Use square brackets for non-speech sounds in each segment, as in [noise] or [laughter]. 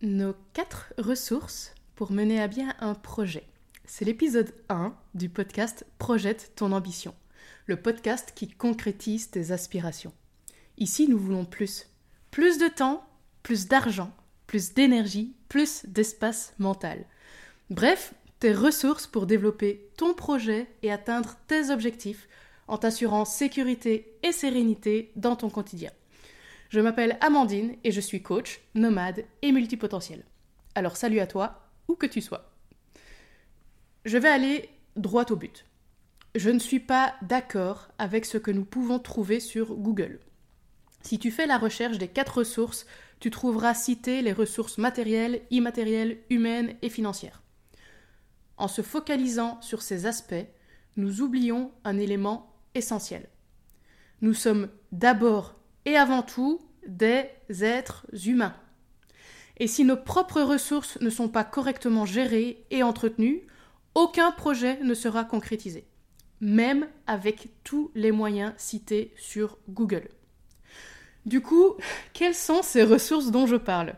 Nos quatre ressources pour mener à bien un projet. C'est l'épisode 1 du podcast Projette ton ambition, le podcast qui concrétise tes aspirations. Ici, nous voulons plus. Plus de temps, plus d'argent, plus d'énergie, plus d'espace mental. Bref, tes ressources pour développer ton projet et atteindre tes objectifs en t'assurant sécurité et sérénité dans ton quotidien. Je m'appelle Amandine et je suis coach, nomade et multipotentiel. Alors salut à toi, où que tu sois. Je vais aller droit au but. Je ne suis pas d'accord avec ce que nous pouvons trouver sur Google. Si tu fais la recherche des quatre ressources, tu trouveras citées les ressources matérielles, immatérielles, humaines et financières. En se focalisant sur ces aspects, nous oublions un élément essentiel. Nous sommes d'abord et avant tout des êtres humains. Et si nos propres ressources ne sont pas correctement gérées et entretenues, aucun projet ne sera concrétisé, même avec tous les moyens cités sur Google. Du coup, quelles sont ces ressources dont je parle?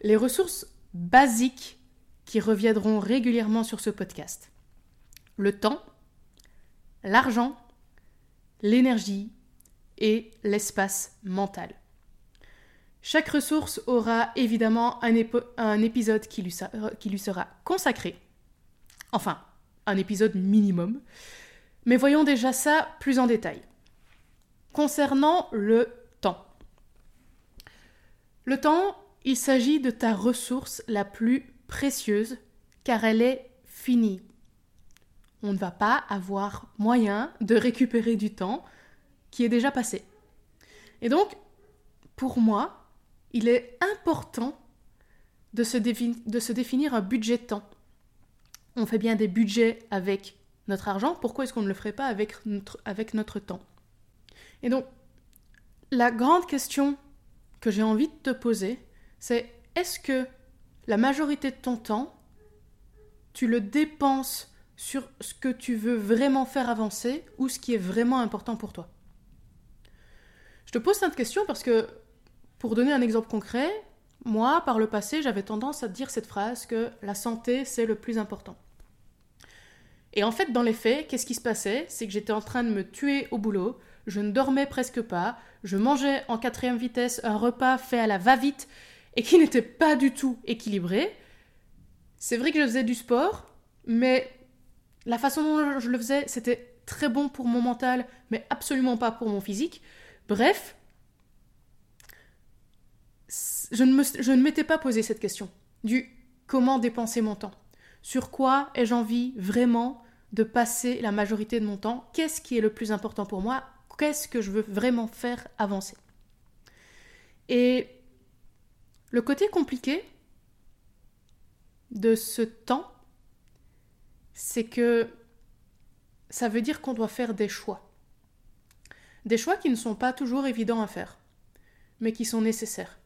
Les ressources basiques qui reviendront régulièrement sur ce podcast. Le temps, l'argent, l'énergie et l'espace mental. Chaque ressource aura évidemment un, épisode qui lui, qui lui sera consacré. Enfin, un épisode minimum. Mais voyons déjà ça plus en détail. Concernant le temps. Le temps, il s'agit de ta ressource la plus précieuse car elle est finie. On ne va pas avoir moyen de récupérer du temps est déjà passé. Et donc, pour moi, il est important de se, de se définir un budget de temps. On fait bien des budgets avec notre argent, pourquoi est-ce qu'on ne le ferait pas avec notre, avec notre temps? Et donc, la grande question que j'ai envie de te poser, c'est est-ce que la majorité de ton temps, tu le dépenses sur ce que tu veux vraiment faire avancer ou ce qui est vraiment important pour toi? Je te pose cette question parce que, pour donner un exemple concret, moi, par le passé, j'avais tendance à dire cette phrase que la santé, c'est le plus important. Et en fait, dans les faits, qu'est-ce qui se passait? C'est que j'étais en train de me tuer au boulot, je ne dormais presque pas, je mangeais en quatrième vitesse un repas fait à la va-vite et qui n'était pas du tout équilibré. C'est vrai que je faisais du sport, mais la façon dont je le faisais, c'était très bon pour mon mental, mais absolument pas pour mon physique. Bref, je ne, m'étais pas posé cette question du comment dépenser mon temps. Sur quoi ai-je envie vraiment de passer la majorité de mon temps? Qu'est-ce qui est le plus important pour moi? Qu'est-ce que je veux vraiment faire avancer? Et le côté compliqué de ce temps, c'est que ça veut dire qu'on doit faire des choix. Des choix qui ne sont pas toujours évidents à faire, mais qui sont nécessaires.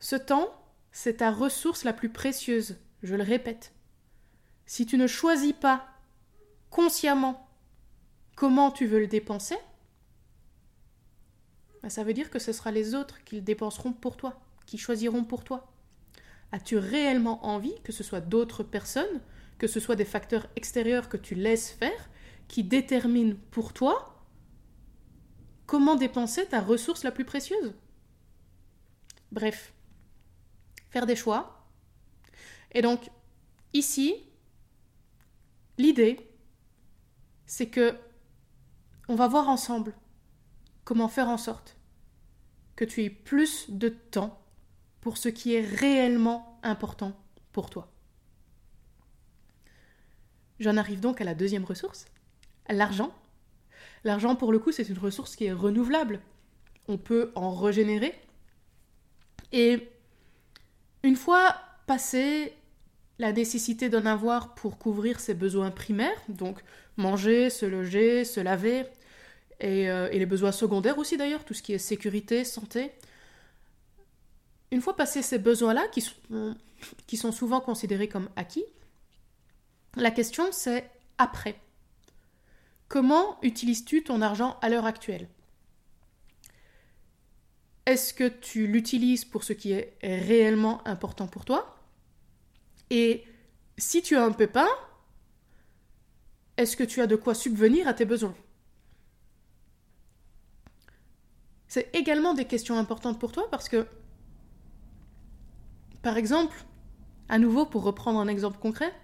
Ce temps, c'est ta ressource la plus précieuse, je le répète. Si tu ne choisis pas consciemment comment tu veux le dépenser, ben, ça veut dire que ce sera les autres qui le dépenseront pour toi, qui choisiront pour toi. As-tu réellement envie que ce soit d'autres personnes, que ce soit des facteurs extérieurs que tu laisses faire, qui détermine pour toi comment dépenser ta ressource la plus précieuse. Bref, faire des choix. Et donc, ici, l'idée, c'est que on va voir ensemble comment faire en sorte que tu aies plus de temps pour ce qui est réellement important pour toi. J'en arrive donc à la deuxième ressource, l'argent. L'argent, pour le coup, c'est une ressource qui est renouvelable. On peut en régénérer. Et une fois passé la nécessité d'en avoir pour couvrir ses besoins primaires, donc manger, se loger, se laver, et, euh, les besoins secondaires aussi d'ailleurs, tout ce qui est sécurité, santé. Une fois passé ces besoins-là, qui sont souvent considérés comme acquis, la question c'est après. Comment utilises-tu ton argent à l'heure actuelle? Est-ce que tu l'utilises pour ce qui est réellement important pour toi? Et si tu as un pépin, est-ce que tu as de quoi subvenir à tes besoins? C'est également des questions importantes pour toi parce que, par exemple, à nouveau pour reprendre un exemple concret,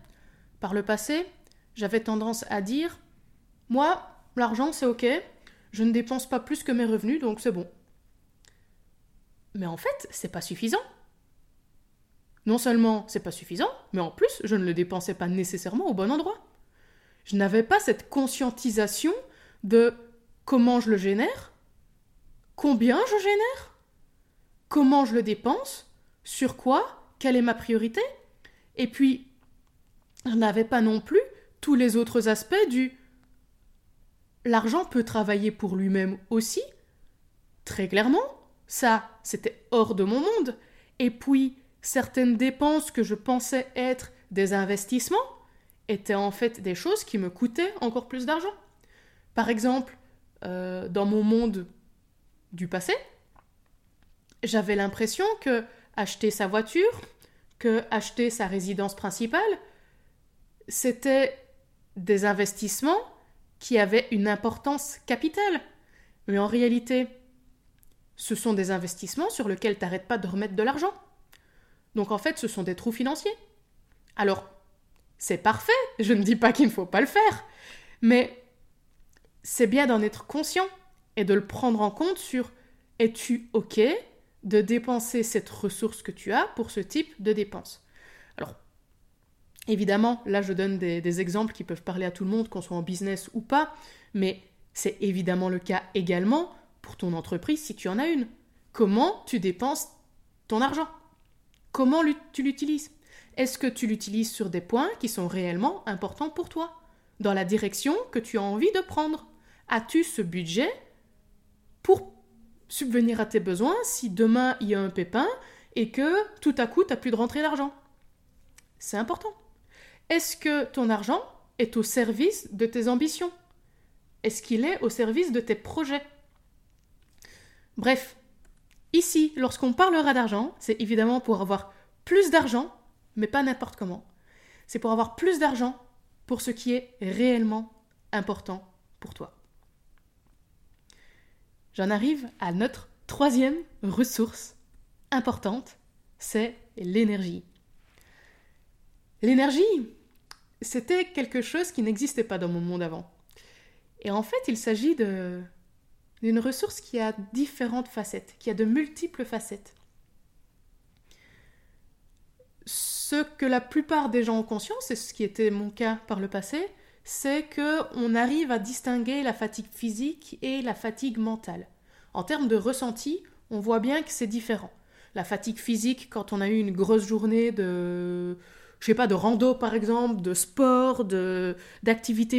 par le passé, j'avais tendance à dire, moi, l'argent c'est ok, je ne dépense pas plus que mes revenus, donc c'est bon. Mais en fait, c'est pas suffisant. Non seulement c'est pas suffisant, mais en plus, je ne le dépensais pas nécessairement au bon endroit. Je n'avais pas cette conscientisation de comment je le génère, combien je génère, comment je le dépense, sur quoi, quelle est ma priorité, et puis je n'avais pas non plus tous les autres aspects du l'argent peut travailler pour lui-même aussi, très clairement, ça, c'était hors de mon monde. Et puis, certaines dépenses que je pensais être des investissements étaient en fait des choses qui me coûtaient encore plus d'argent. Par exemple, euh, dans mon monde du passé, j'avais l'impression que acheter sa voiture, que acheter sa résidence principale, c'était des investissements qui avaient une importance capitale. Mais en réalité, ce sont des investissements sur lesquels tu n'arrêtes pas de remettre de l'argent. Donc en fait, ce sont des trous financiers. Alors, c'est parfait, je ne dis pas qu'il ne faut pas le faire, mais c'est bien d'en être conscient et de le prendre en compte sur es-tu OK de dépenser cette ressource que tu as pour ce type de dépense? Évidemment, là je donne des, exemples qui peuvent parler à tout le monde, qu'on soit en business ou pas, mais c'est évidemment le cas également pour ton entreprise si tu en as une. Comment tu dépenses ton argent? Comment tu l'utilises? Est-ce que tu l'utilises sur des points qui sont réellement importants pour toi Dans la direction que tu as envie de prendre? As-tu ce budget pour subvenir à tes besoins si demain il y a un pépin et que tout à coup tu n'as plus de rentrée d'argent? C'est important. Est-ce que ton argent est au service de tes ambitions? Est-ce qu'il est au service de tes projets? Bref, ici, lorsqu'on parlera d'argent, c'est évidemment pour avoir plus d'argent, mais pas n'importe comment. C'est pour avoir plus d'argent pour ce qui est réellement important pour toi. J'en arrive à notre troisième ressource importante, c'est l'énergie. L'énergie, c'était quelque chose qui n'existait pas dans mon monde avant. Et en fait, il s'agit d'une ressource qui a différentes facettes, qui a de multiples facettes. Ce que la plupart des gens ont conscience, et ce qui était mon cas par le passé, c'est que on arrive à distinguer la fatigue physique et la fatigue mentale. En termes de ressenti, on voit bien que c'est différent. La fatigue physique, quand on a eu une grosse journée de je sais pas, de rando par exemple, de sport, de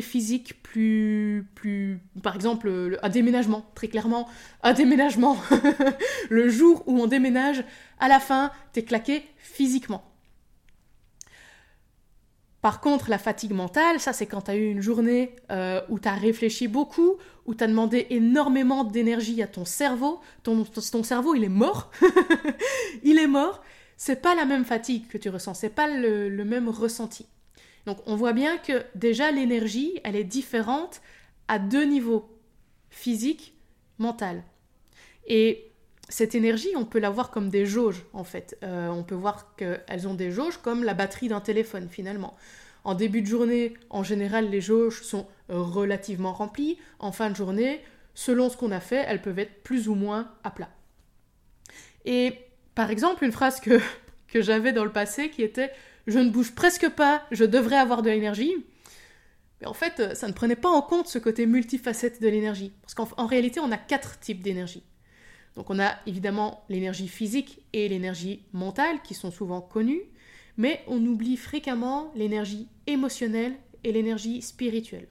physiques plus, plus, par exemple, un déménagement, très clairement, un déménagement. [laughs] le jour où on déménage, à la fin, t'es claqué physiquement. Par contre, la fatigue mentale, ça c'est quand tu as eu une journée euh, où tu as réfléchi beaucoup, où tu as demandé énormément d'énergie à ton cerveau. Ton cerveau, il est mort. [laughs] il est mort c'est pas la même fatigue que tu ressens, c'est pas le, même ressenti. Donc on voit bien que déjà l'énergie, elle est différente à deux niveaux, physique, mental. Et cette énergie, on peut la voir comme des jauges en fait. Euh, on peut voir qu'elles ont des jauges comme la batterie d'un téléphone finalement. En début de journée, en général, les jauges sont relativement remplies. En fin de journée, selon ce qu'on a fait, elles peuvent être plus ou moins à plat. Et par exemple, une phrase [laughs] que, j'avais dans le passé qui était Je ne bouge presque pas, je devrais avoir de l'énergie. Mais en fait, ça ne prenait pas en compte ce côté multifacette de l'énergie. Parce qu'en réalité, on a quatre types d'énergie. Donc on a évidemment l'énergie physique et l'énergie mentale qui sont souvent connues, mais on oublie fréquemment l'énergie émotionnelle et l'énergie spirituelle.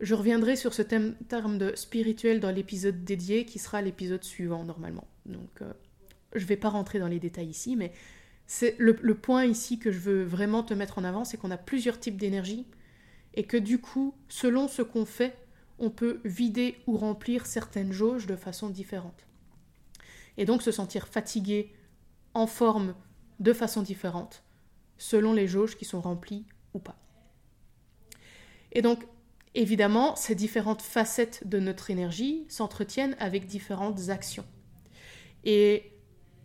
Je reviendrai sur ce terme de spirituel dans l'épisode dédié qui sera l'épisode suivant normalement. Donc euh, je ne vais pas rentrer dans les détails ici, mais c'est le, point ici que je veux vraiment te mettre en avant, c'est qu'on a plusieurs types d'énergie et que du coup, selon ce qu'on fait, on peut vider ou remplir certaines jauges de façon différente. Et donc se sentir fatigué en forme de façon différente, selon les jauges qui sont remplies ou pas. Et donc, évidemment, ces différentes facettes de notre énergie s'entretiennent avec différentes actions. Et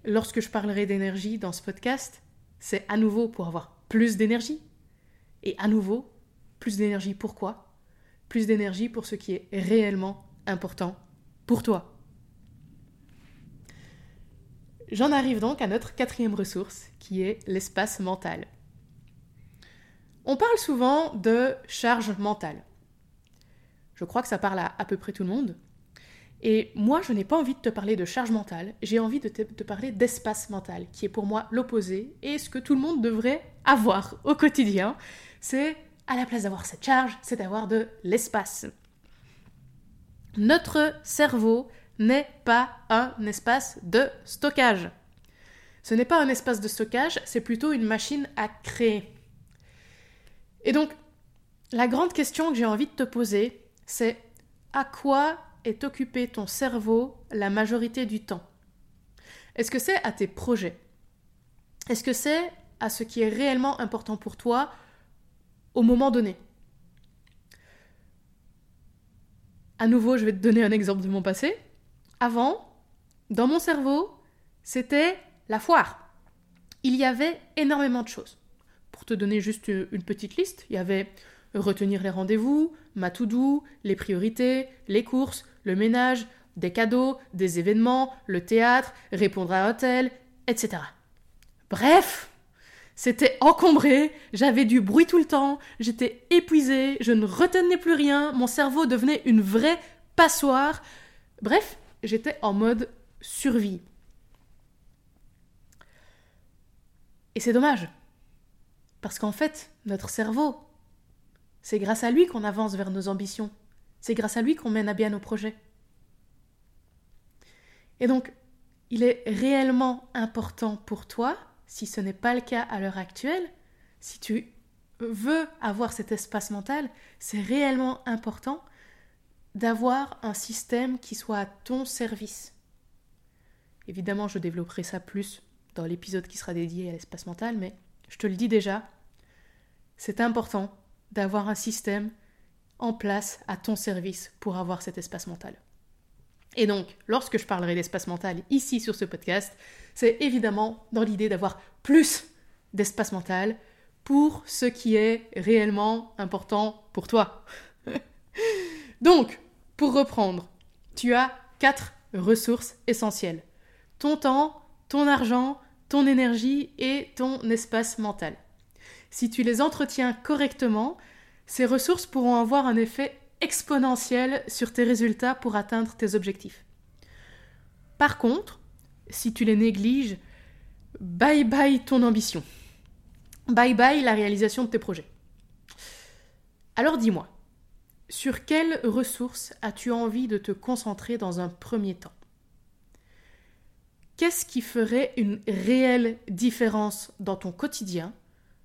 lorsque je parlerai d'énergie dans ce podcast, c'est à nouveau pour avoir plus d'énergie. Et à nouveau, plus d'énergie pourquoi Plus d'énergie pour ce qui est réellement important pour toi. J'en arrive donc à notre quatrième ressource, qui est l'espace mental. On parle souvent de charge mentale. Je crois que ça parle à à peu près tout le monde. Et moi, je n'ai pas envie de te parler de charge mentale, j'ai envie de te, parler d'espace mental, qui est pour moi l'opposé, et ce que tout le monde devrait avoir au quotidien, c'est, à la place d'avoir cette charge, c'est d'avoir de l'espace. Notre cerveau n'est pas un espace de stockage. Ce n'est pas un espace de stockage, c'est plutôt une machine à créer. Et donc, la grande question que j'ai envie de te poser, c'est à quoi est occupé ton cerveau la majorité du temps Est-ce que c'est à tes projets? Est-ce que c'est à ce qui est réellement important pour toi au moment donné? À nouveau, je vais te donner un exemple de mon passé. Avant, dans mon cerveau, c'était la foire. Il y avait énormément de choses. Pour te donner juste une petite liste, il y avait retenir les rendez-vous, ma to-do, les priorités, les courses, le ménage, des cadeaux, des événements, le théâtre, répondre à un hôtel, etc. Bref, c'était encombré, j'avais du bruit tout le temps, j'étais épuisée, je ne retenais plus rien, mon cerveau devenait une vraie passoire. Bref, j'étais en mode survie. Et c'est dommage. Parce qu'en fait, notre cerveau, c'est grâce à lui qu'on avance vers nos ambitions. C'est grâce à lui qu'on mène à bien nos projets. Et donc, il est réellement important pour toi, si ce n'est pas le cas à l'heure actuelle, si tu veux avoir cet espace mental, c'est réellement important d'avoir un système qui soit à ton service. Évidemment, je développerai ça plus dans l'épisode qui sera dédié à l'espace mental, mais je te le dis déjà, c'est important d'avoir un système en place à ton service pour avoir cet espace mental. Et donc, lorsque je parlerai d'espace mental ici sur ce podcast, c'est évidemment dans l'idée d'avoir plus d'espace mental pour ce qui est réellement important pour toi. [laughs] donc, pour reprendre, tu as quatre ressources essentielles. Ton temps, ton argent, ton énergie et ton espace mental. Si tu les entretiens correctement, ces ressources pourront avoir un effet exponentiel sur tes résultats pour atteindre tes objectifs. Par contre, si tu les négliges, bye bye ton ambition. Bye bye la réalisation de tes projets. Alors dis-moi, sur quelles ressources as-tu envie de te concentrer dans un premier temps? Qu'est-ce qui ferait une réelle différence dans ton quotidien,